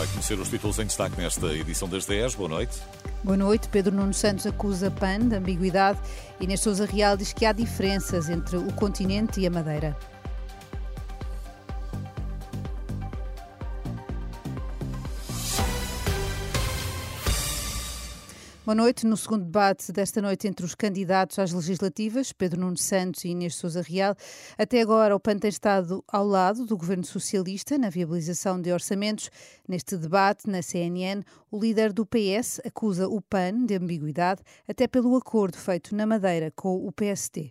Vai conhecer os títulos em destaque nesta edição das 10. Boa noite. Boa noite. Pedro Nuno Santos acusa PAN de ambiguidade. Inês Souza Real diz que há diferenças entre o continente e a Madeira. Boa noite. No segundo debate desta noite entre os candidatos às legislativas, Pedro Nuno Santos e Inês Souza Real, até agora o PAN tem estado ao lado do governo socialista na viabilização de orçamentos. Neste debate, na CNN, o líder do PS acusa o PAN de ambiguidade, até pelo acordo feito na Madeira com o PSD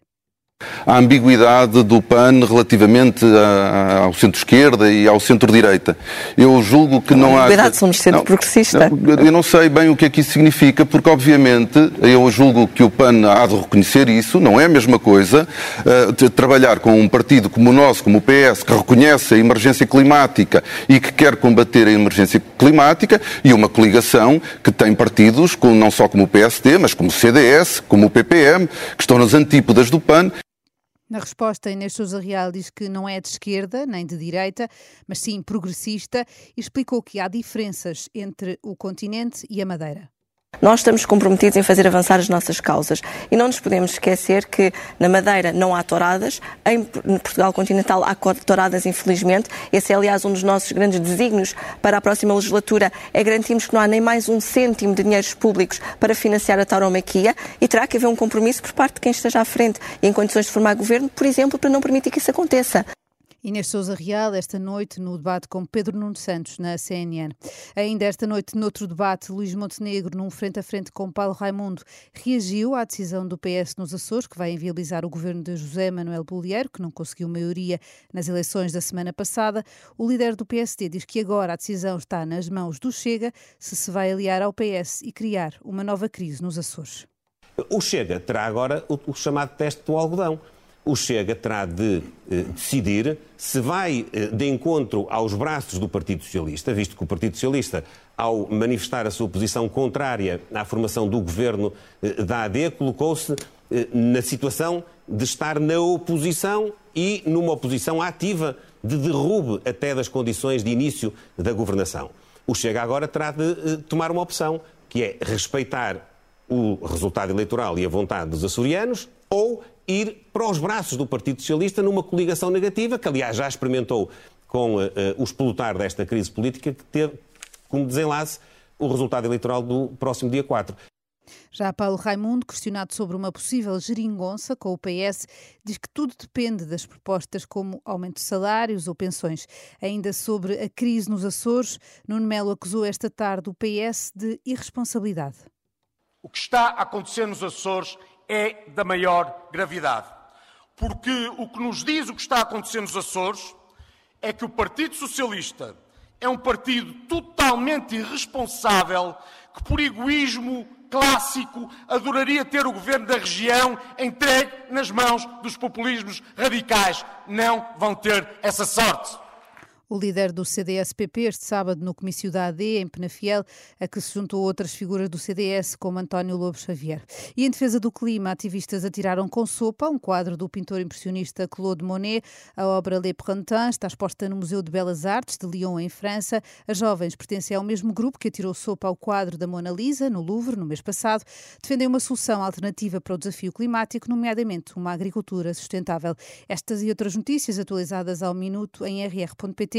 a ambiguidade do PAN relativamente a, ao centro-esquerda e ao centro-direita. Eu julgo que não, há... Ambiguidade, somos centro-progressista. Eu não sei bem o que é que isso significa, porque obviamente eu julgo que o PAN há de reconhecer isso, não é a mesma coisa uh, trabalhar com um partido como o nosso, como o PS, que reconhece a emergência climática e que quer combater a emergência climática, e uma coligação que tem partidos, com, não só como o PSD, mas como o CDS, como o PPM, que estão nas antípodas do PAN na resposta, Inês Souza Real diz que não é de esquerda nem de direita, mas sim progressista e explicou que há diferenças entre o continente e a Madeira. Nós estamos comprometidos em fazer avançar as nossas causas e não nos podemos esquecer que na Madeira não há touradas, em Portugal continental há touradas, infelizmente. Esse é, aliás, um dos nossos grandes desígnios para a próxima legislatura, é garantirmos que não há nem mais um cêntimo de dinheiros públicos para financiar a tauromaquia e terá que haver um compromisso por parte de quem esteja à frente e em condições de formar governo, por exemplo, para não permitir que isso aconteça. Inês Souza Real, esta noite no debate com Pedro Nuno Santos, na CNN. Ainda esta noite, noutro debate, Luís Montenegro, num frente a frente com Paulo Raimundo, reagiu à decisão do PS nos Açores, que vai inviabilizar o governo de José Manuel Bolieiro, que não conseguiu maioria nas eleições da semana passada. O líder do PSD diz que agora a decisão está nas mãos do Chega, se se vai aliar ao PS e criar uma nova crise nos Açores. O Chega terá agora o, o chamado teste do algodão o Chega terá de eh, decidir se vai eh, de encontro aos braços do Partido Socialista, visto que o Partido Socialista, ao manifestar a sua posição contrária à formação do governo eh, da AD, colocou-se eh, na situação de estar na oposição e numa oposição ativa de derrube até das condições de início da governação. O Chega agora terá de eh, tomar uma opção, que é respeitar o resultado eleitoral e a vontade dos açorianos ou ir para os braços do Partido Socialista numa coligação negativa, que aliás já experimentou com uh, uh, o explotar desta crise política, que teve como desenlace o resultado eleitoral do próximo dia 4. Já Paulo Raimundo, questionado sobre uma possível geringonça com o PS, diz que tudo depende das propostas como aumento de salários ou pensões. Ainda sobre a crise nos Açores, Nuno Melo acusou esta tarde o PS de irresponsabilidade. O que está a acontecer nos Açores é da maior gravidade. Porque o que nos diz o que está a acontecer nos Açores é que o Partido Socialista é um partido totalmente irresponsável que, por egoísmo clássico, adoraria ter o governo da região entregue nas mãos dos populismos radicais. Não vão ter essa sorte. O líder do CDS-PP este sábado no comício da AD, em Penafiel, a que se juntou outras figuras do CDS, como António Lobo Xavier. E em defesa do clima, ativistas atiraram com sopa um quadro do pintor impressionista Claude Monet. A obra Le Printemps está exposta no Museu de Belas Artes de Lyon, em França. As jovens pertencem ao mesmo grupo que atirou sopa ao quadro da Mona Lisa, no Louvre, no mês passado. Defendem uma solução alternativa para o desafio climático, nomeadamente uma agricultura sustentável. Estas e outras notícias atualizadas ao minuto em rr.pt